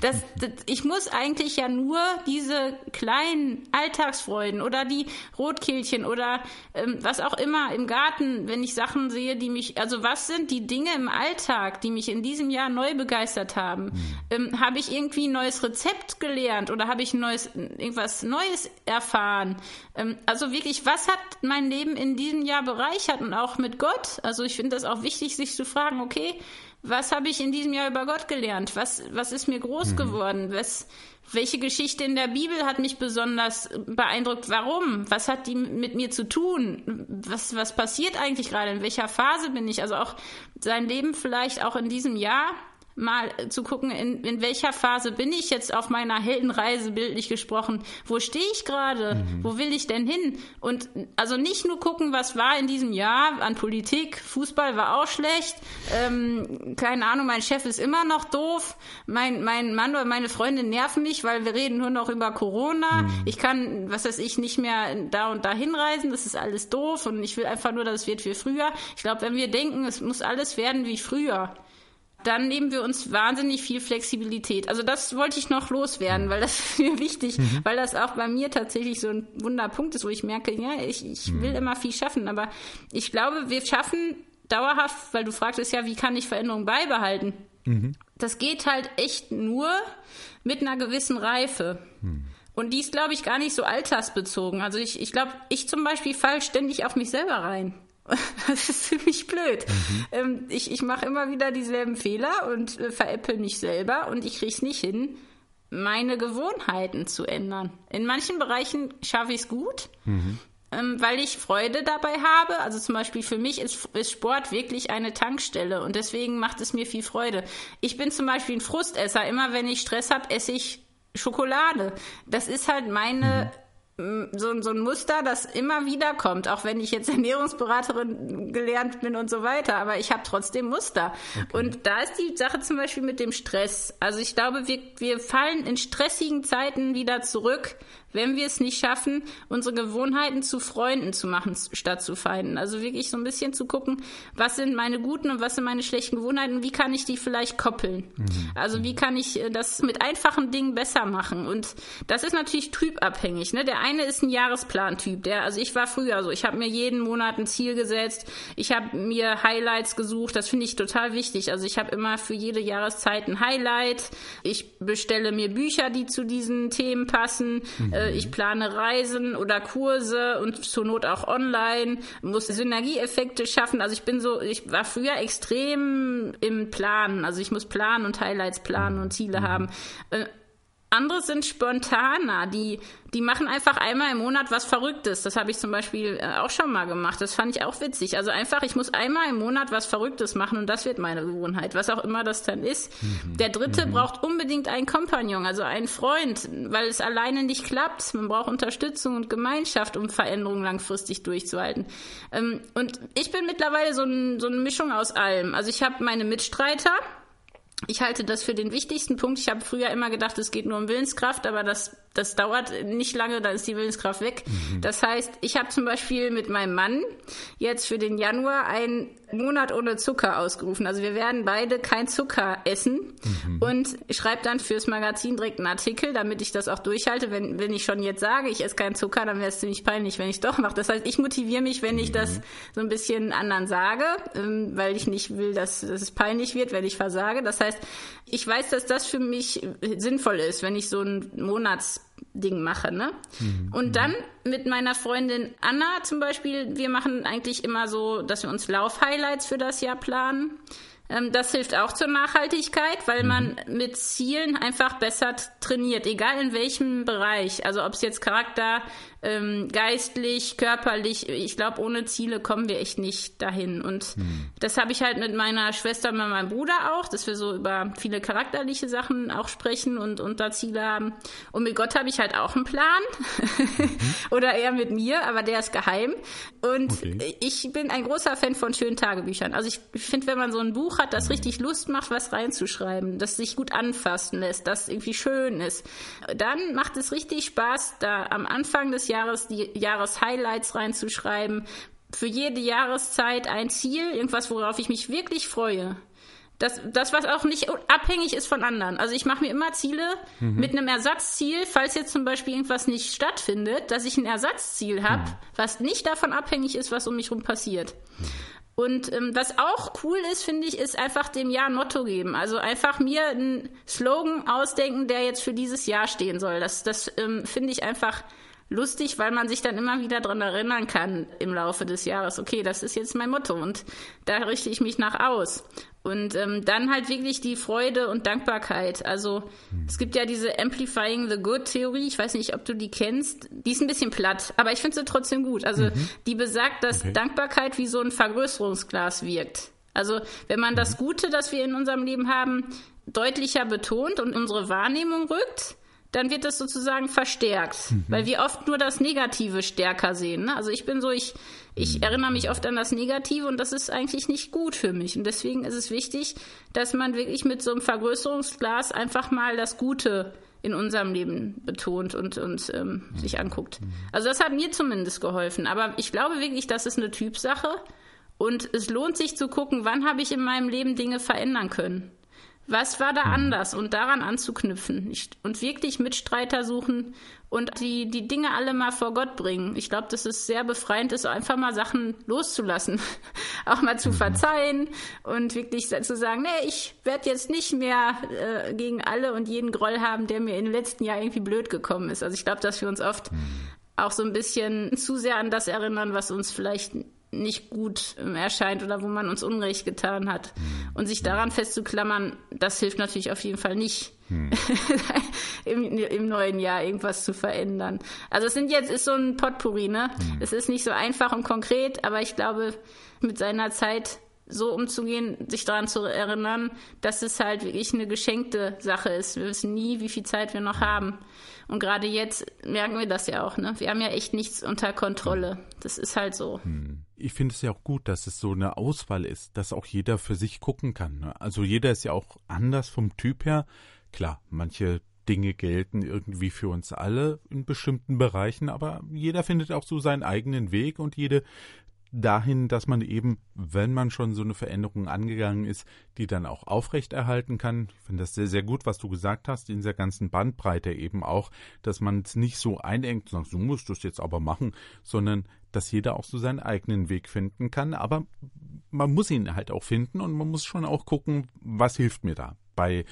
Das, das, ich muss eigentlich ja nur diese kleinen Alltagsfreuden oder die Rotkehlchen oder ähm, was auch immer im Garten, wenn ich Sachen sehe, die mich, also was sind die Dinge im Alltag, die mich in diesem Jahr neu begeistert haben? Ähm, habe ich irgendwie ein neues Rezept gelernt oder habe ich neues, irgendwas Neues erfahren? Erfahren. Ähm, also wirklich, was hat mein Leben in diesem Jahr bereichert und auch mit Gott? Also ich finde das auch wichtig, sich zu fragen, okay, was habe ich in diesem Jahr über Gott gelernt? Was, was ist mir groß mhm. geworden? Was, welche Geschichte in der Bibel hat mich besonders beeindruckt? Warum? Was hat die mit mir zu tun? Was, was passiert eigentlich gerade? In welcher Phase bin ich? Also auch sein Leben vielleicht auch in diesem Jahr mal zu gucken, in, in welcher Phase bin ich jetzt auf meiner Heldenreise, bildlich gesprochen. Wo stehe ich gerade? Mhm. Wo will ich denn hin? Und also nicht nur gucken, was war in diesem Jahr an Politik. Fußball war auch schlecht. Ähm, keine Ahnung, mein Chef ist immer noch doof. Mein, mein Mann oder meine Freundin nerven mich, weil wir reden nur noch über Corona. Mhm. Ich kann, was weiß ich, nicht mehr da und da hinreisen. Das ist alles doof und ich will einfach nur, dass es wird wie früher. Ich glaube, wenn wir denken, es muss alles werden wie früher, dann nehmen wir uns wahnsinnig viel Flexibilität. Also das wollte ich noch loswerden, weil das [laughs] ist mir wichtig, mhm. weil das auch bei mir tatsächlich so ein Wunderpunkt ist, wo ich merke, ja, ich, ich will mhm. immer viel schaffen, aber ich glaube, wir schaffen dauerhaft, weil du fragtest ja, wie kann ich Veränderungen beibehalten? Mhm. Das geht halt echt nur mit einer gewissen Reife. Mhm. Und die ist, glaube ich, gar nicht so altersbezogen. Also ich, ich glaube, ich zum Beispiel fall ständig auf mich selber rein. [laughs] Das ist ziemlich blöd. Mhm. Ähm, ich ich mache immer wieder dieselben Fehler und äh, veräppel mich selber und ich kriege es nicht hin, meine Gewohnheiten zu ändern. In manchen Bereichen schaffe ich es gut, mhm. ähm, weil ich Freude dabei habe. Also zum Beispiel für mich ist, ist Sport wirklich eine Tankstelle und deswegen macht es mir viel Freude. Ich bin zum Beispiel ein Frustesser. Immer wenn ich Stress habe, esse ich Schokolade. Das ist halt meine mhm so, so ein Muster, das immer wieder kommt, auch wenn ich jetzt Ernährungsberaterin gelernt bin und so weiter, aber ich habe trotzdem Muster. Okay. Und da ist die Sache zum Beispiel mit dem Stress. Also ich glaube, wir, wir fallen in stressigen Zeiten wieder zurück, wenn wir es nicht schaffen, unsere Gewohnheiten zu Freunden zu machen, statt zu Feinden. Also wirklich so ein bisschen zu gucken, was sind meine guten und was sind meine schlechten Gewohnheiten, wie kann ich die vielleicht koppeln? Mhm. Also wie kann ich äh, das mit einfachen Dingen besser machen? Und das ist natürlich typabhängig. Ne? Der eine ist ein Jahresplan-Typ. Der, also ich war früher so, ich habe mir jeden Monat ein Ziel gesetzt, ich habe mir Highlights gesucht, das finde ich total wichtig. Also ich habe immer für jede Jahreszeit ein Highlight. Ich bestelle mir Bücher, die zu diesen Themen passen. Mhm äh, ich plane Reisen oder Kurse und zur Not auch online, muss Synergieeffekte schaffen. Also ich bin so, ich war früher extrem im Planen. Also ich muss planen und Highlights planen und Ziele mhm. haben. Andere sind spontaner, die, die machen einfach einmal im Monat was Verrücktes. Das habe ich zum Beispiel äh, auch schon mal gemacht. Das fand ich auch witzig. Also einfach, ich muss einmal im Monat was Verrücktes machen und das wird meine Gewohnheit, was auch immer das dann ist. Mhm. Der Dritte mhm. braucht unbedingt einen Kompagnon, also einen Freund, weil es alleine nicht klappt. Man braucht Unterstützung und Gemeinschaft, um Veränderungen langfristig durchzuhalten. Ähm, und ich bin mittlerweile so, ein, so eine Mischung aus allem. Also ich habe meine Mitstreiter, ich halte das für den wichtigsten Punkt. Ich habe früher immer gedacht, es geht nur um Willenskraft, aber das, das dauert nicht lange, dann ist die Willenskraft weg. Mhm. Das heißt, ich habe zum Beispiel mit meinem Mann jetzt für den Januar einen Monat ohne Zucker ausgerufen. Also wir werden beide kein Zucker essen mhm. und schreibe dann fürs Magazin direkt einen Artikel, damit ich das auch durchhalte. Wenn, wenn ich schon jetzt sage, ich esse keinen Zucker, dann wäre es ziemlich peinlich, wenn ich doch mache. Das heißt, ich motiviere mich, wenn ich mhm. das so ein bisschen anderen sage, ähm, weil ich nicht will, dass, dass es peinlich wird, wenn ich versage. Das heißt, ich weiß, dass das für mich sinnvoll ist, wenn ich so ein Monatsding mache, ne? Mhm. Und dann mit meiner Freundin Anna zum Beispiel, wir machen eigentlich immer so, dass wir uns Lauf-Highlights für das Jahr planen. Ähm, das hilft auch zur Nachhaltigkeit, weil man mhm. mit Zielen einfach besser trainiert, egal in welchem Bereich. Also ob es jetzt Charakter, ähm, geistlich, körperlich, ich glaube, ohne Ziele kommen wir echt nicht dahin. Und mhm. das habe ich halt mit meiner Schwester und meinem Bruder auch, dass wir so über viele charakterliche Sachen auch sprechen und, und da Ziele haben. Und mit Gott habe ich halt auch einen Plan. Mhm. [laughs] Oder eher mit mir, aber der ist geheim. Und okay. ich bin ein großer Fan von schönen Tagebüchern. Also ich finde, wenn man so ein Buch hat, das richtig Lust macht, was reinzuschreiben, das sich gut anfassen lässt, das irgendwie schön ist, dann macht es richtig Spaß, da am Anfang des Jahres die Jahreshighlights reinzuschreiben. Für jede Jahreszeit ein Ziel, irgendwas, worauf ich mich wirklich freue. Das, das, was auch nicht abhängig ist von anderen. Also ich mache mir immer Ziele mhm. mit einem Ersatzziel, falls jetzt zum Beispiel irgendwas nicht stattfindet, dass ich ein Ersatzziel habe, mhm. was nicht davon abhängig ist, was um mich herum passiert. Mhm. Und ähm, was auch cool ist, finde ich, ist einfach dem Jahr ein Motto geben. Also einfach mir einen Slogan ausdenken, der jetzt für dieses Jahr stehen soll. Das, das ähm, finde ich einfach lustig, weil man sich dann immer wieder dran erinnern kann im Laufe des Jahres, okay, das ist jetzt mein Motto und da richte ich mich nach aus. Und ähm, dann halt wirklich die Freude und Dankbarkeit. Also es gibt ja diese Amplifying the Good Theorie, ich weiß nicht, ob du die kennst. Die ist ein bisschen platt, aber ich finde sie trotzdem gut. Also mhm. die besagt, dass okay. Dankbarkeit wie so ein Vergrößerungsglas wirkt. Also wenn man das Gute, das wir in unserem Leben haben, deutlicher betont und unsere Wahrnehmung rückt, dann wird das sozusagen verstärkt, mhm. weil wir oft nur das Negative stärker sehen. Ne? Also ich bin so, ich, ich mhm. erinnere mich oft an das Negative und das ist eigentlich nicht gut für mich. Und deswegen ist es wichtig, dass man wirklich mit so einem Vergrößerungsglas einfach mal das Gute in unserem Leben betont und, und ähm, mhm. sich anguckt. Mhm. Also das hat mir zumindest geholfen. Aber ich glaube wirklich, das ist eine Typsache. Und es lohnt sich zu gucken, wann habe ich in meinem Leben Dinge verändern können. Was war da mhm. anders und daran anzuknüpfen und wirklich Mitstreiter suchen und die, die Dinge alle mal vor Gott bringen. Ich glaube, dass es sehr befreiend ist, einfach mal Sachen loszulassen, [laughs] auch mal zu mhm. verzeihen und wirklich zu sagen, nee, ich werde jetzt nicht mehr äh, gegen alle und jeden Groll haben, der mir im letzten Jahr irgendwie blöd gekommen ist. Also ich glaube, dass wir uns oft mhm. auch so ein bisschen zu sehr an das erinnern, was uns vielleicht nicht gut ähm, erscheint oder wo man uns Unrecht getan hat. Hm. Und sich daran festzuklammern, das hilft natürlich auf jeden Fall nicht, hm. [laughs] Im, im, neuen Jahr irgendwas zu verändern. Also es sind jetzt, ist so ein Potpourri, ne? Hm. Es ist nicht so einfach und konkret, aber ich glaube, mit seiner Zeit so umzugehen, sich daran zu erinnern, dass es halt wirklich eine geschenkte Sache ist. Wir wissen nie, wie viel Zeit wir noch haben. Und gerade jetzt merken wir das ja auch, ne? Wir haben ja echt nichts unter Kontrolle. Das ist halt so. Hm.
Ich finde es ja auch gut, dass es so eine Auswahl ist, dass auch jeder für sich gucken kann. Ne? Also jeder ist ja auch anders vom Typ her. Klar, manche Dinge gelten irgendwie für uns alle in bestimmten Bereichen, aber jeder findet auch so seinen eigenen Weg und jede dahin, dass man eben, wenn man schon so eine Veränderung angegangen ist, die dann auch aufrechterhalten kann. Ich finde das sehr, sehr gut, was du gesagt hast, in dieser ganzen Bandbreite eben auch, dass man es nicht so einengt und sagt, du musst das jetzt aber machen, sondern dass jeder auch so seinen eigenen Weg finden kann. Aber man muss ihn halt auch finden und man muss schon auch gucken, was hilft mir da bei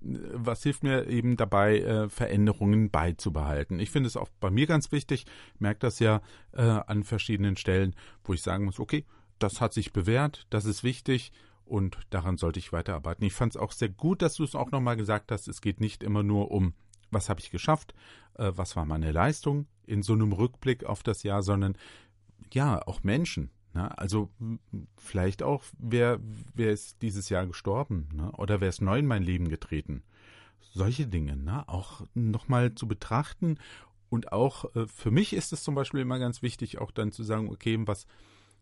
was hilft mir eben dabei, äh, Veränderungen beizubehalten. Ich finde es auch bei mir ganz wichtig, merke das ja äh, an verschiedenen Stellen, wo ich sagen muss, okay, das hat sich bewährt, das ist wichtig und daran sollte ich weiterarbeiten. Ich fand es auch sehr gut, dass du es auch nochmal gesagt hast, es geht nicht immer nur um, was habe ich geschafft, äh, was war meine Leistung in so einem Rückblick auf das Jahr, sondern ja, auch Menschen. Ne? Also vielleicht auch, wer, wer ist dieses Jahr gestorben ne? oder wer ist neu in mein Leben getreten. Solche Dinge, ne? auch nochmal zu betrachten. Und auch äh, für mich ist es zum Beispiel immer ganz wichtig, auch dann zu sagen, okay, was,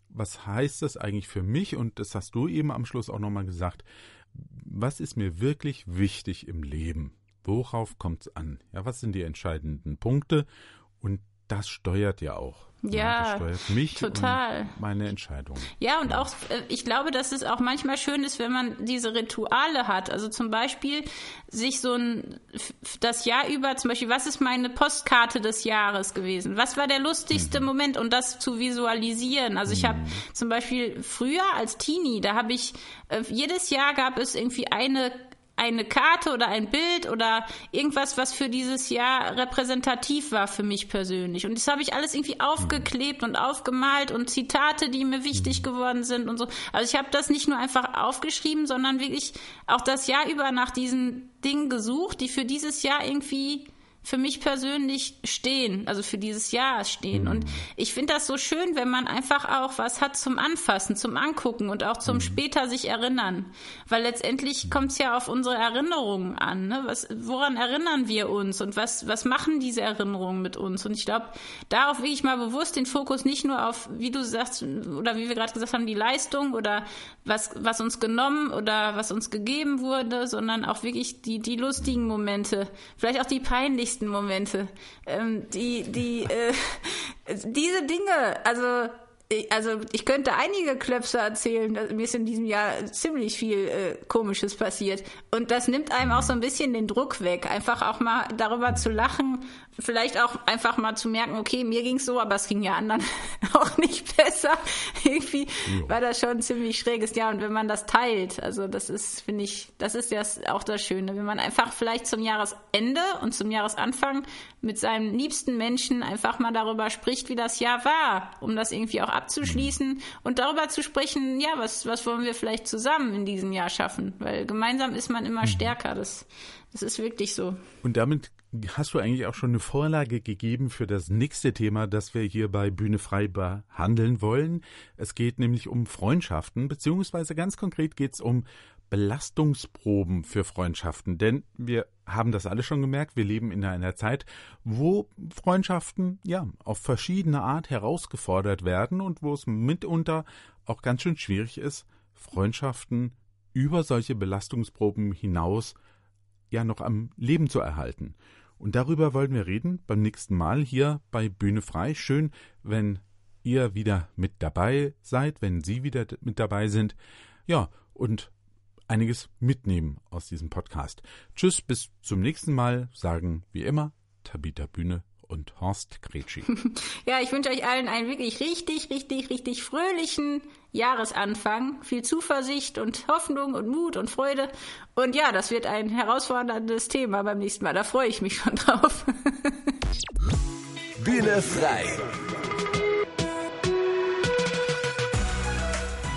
was heißt das eigentlich für mich? Und das hast du eben am Schluss auch nochmal gesagt. Was ist mir wirklich wichtig im Leben? Worauf kommt es an? Ja, was sind die entscheidenden Punkte? Und das steuert ja auch.
Ja,
das mich
total.
meine Entscheidung.
Ja, und auch, äh, ich glaube, dass es auch manchmal schön ist, wenn man diese Rituale hat. Also zum Beispiel sich so ein, das Jahr über, zum Beispiel, was ist meine Postkarte des Jahres gewesen? Was war der lustigste mhm. Moment? Und das zu visualisieren. Also ich mhm. habe zum Beispiel früher als Teenie, da habe ich, äh, jedes Jahr gab es irgendwie eine eine Karte oder ein Bild oder irgendwas, was für dieses Jahr repräsentativ war für mich persönlich. Und das habe ich alles irgendwie aufgeklebt und aufgemalt und Zitate, die mir wichtig geworden sind und so. Also ich habe das nicht nur einfach aufgeschrieben, sondern wirklich auch das Jahr über nach diesen Dingen gesucht, die für dieses Jahr irgendwie für mich persönlich stehen, also für dieses Jahr stehen. Mhm. Und ich finde das so schön, wenn man einfach auch was hat zum Anfassen, zum Angucken und auch zum mhm. später sich erinnern. Weil letztendlich kommt es ja auf unsere Erinnerungen an. Ne? Was, woran erinnern wir uns und was, was machen diese Erinnerungen mit uns? Und ich glaube, darauf wirklich mal bewusst den Fokus nicht nur auf, wie du sagst, oder wie wir gerade gesagt haben, die Leistung oder was, was uns genommen oder was uns gegeben wurde, sondern auch wirklich die, die lustigen Momente, vielleicht auch die peinlichsten nächsten Momente. Ähm, die, die, äh, [laughs] diese Dinge, also also ich könnte einige Klöpse erzählen. Mir ist in diesem Jahr ziemlich viel äh, Komisches passiert. Und das nimmt einem auch so ein bisschen den Druck weg, einfach auch mal darüber zu lachen vielleicht auch einfach mal zu merken, okay, mir ging's so, aber es ging ja anderen [laughs] auch nicht besser. [laughs] Irgendwie ja. war das schon ein ziemlich schräges Jahr. Und wenn man das teilt, also das ist, finde ich, das ist ja auch das Schöne, wenn man einfach vielleicht zum Jahresende und zum Jahresanfang mit seinem liebsten Menschen einfach mal darüber spricht, wie das Jahr war, um das irgendwie auch abzuschließen und darüber zu sprechen, ja, was, was wollen wir vielleicht zusammen in diesem Jahr schaffen? Weil gemeinsam ist man immer mhm. stärker. Das Es ist wirklich so.
Und damit hast du eigentlich auch schon eine Vorlage gegeben für das nächste Thema, das wir hier bei Bühne frei behandeln wollen. Es geht nämlich um Freundschaften, beziehungsweise ganz konkret geht es um Belastungsproben für Freundschaften. Denn wir haben das alle schon gemerkt, wir leben in einer Zeit, wo Freundschaften ja auf verschiedene Art herausgefordert werden und wo es mitunter auch ganz schön schwierig ist, Freundschaften über solche Belastungsproben hinaus ja noch am Leben zu erhalten. Und darüber wollen wir reden beim nächsten Mal hier bei Bühne frei. Schön, wenn ihr wieder mit dabei seid, wenn Sie wieder mit dabei sind. Ja, und einiges mitnehmen aus diesem Podcast. Tschüss, bis zum nächsten Mal, sagen wie immer Tabita Bühne und Horst Gretschi. [laughs]
ja, ich wünsche euch allen einen wirklich richtig, richtig, richtig fröhlichen Jahresanfang. Viel Zuversicht und Hoffnung und Mut und Freude. Und ja, das wird ein herausforderndes Thema beim nächsten Mal. Da freue ich mich schon drauf. [laughs]
Bühne frei.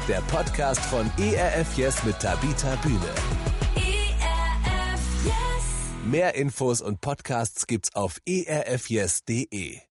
Der Podcast von ERF Yes mit Tabita Bühne.
ERF Yes.
Mehr Infos und Podcasts gibt's auf erfyes.de.